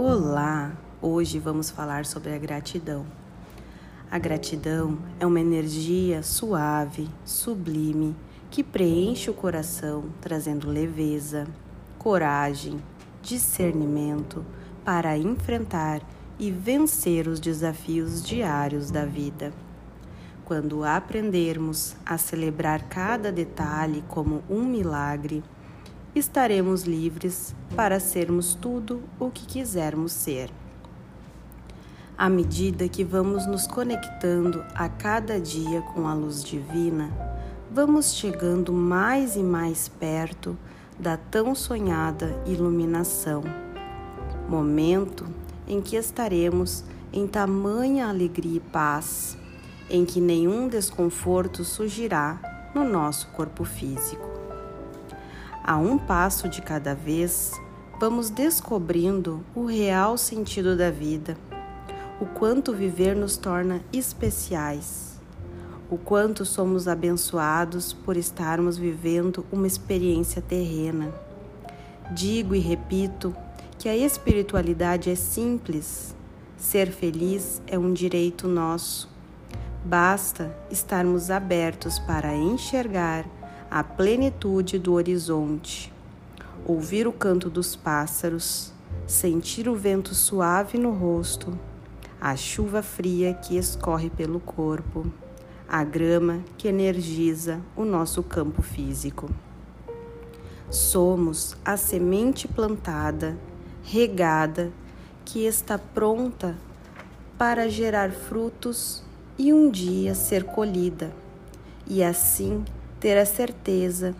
Olá! Hoje vamos falar sobre a gratidão. A gratidão é uma energia suave, sublime, que preenche o coração, trazendo leveza, coragem, discernimento para enfrentar e vencer os desafios diários da vida. Quando aprendermos a celebrar cada detalhe como um milagre, estaremos livres para sermos tudo o que quisermos ser. À medida que vamos nos conectando a cada dia com a luz divina, vamos chegando mais e mais perto da tão sonhada iluminação. Momento em que estaremos em tamanha alegria e paz, em que nenhum desconforto surgirá no nosso corpo físico. A um passo de cada vez, vamos descobrindo o real sentido da vida, o quanto viver nos torna especiais, o quanto somos abençoados por estarmos vivendo uma experiência terrena. Digo e repito que a espiritualidade é simples, ser feliz é um direito nosso. Basta estarmos abertos para enxergar a plenitude do horizonte, ouvir o canto dos pássaros, sentir o vento suave no rosto, a chuva fria que escorre pelo corpo, a grama que energiza o nosso campo físico. Somos a semente plantada, regada, que está pronta para gerar frutos e um dia ser colhida, e assim ter a certeza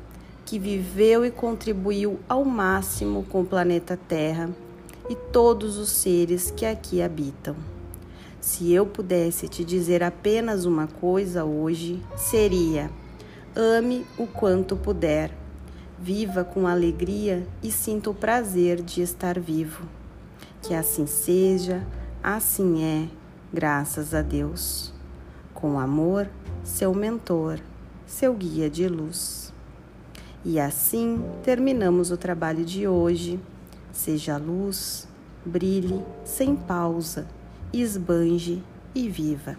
que viveu e contribuiu ao máximo com o planeta Terra e todos os seres que aqui habitam. Se eu pudesse te dizer apenas uma coisa hoje, seria: ame o quanto puder, viva com alegria e sinta o prazer de estar vivo. Que assim seja, assim é, graças a Deus. Com amor, seu mentor seu guia de luz. E assim terminamos o trabalho de hoje. Seja luz, brilhe sem pausa, esbanje e viva.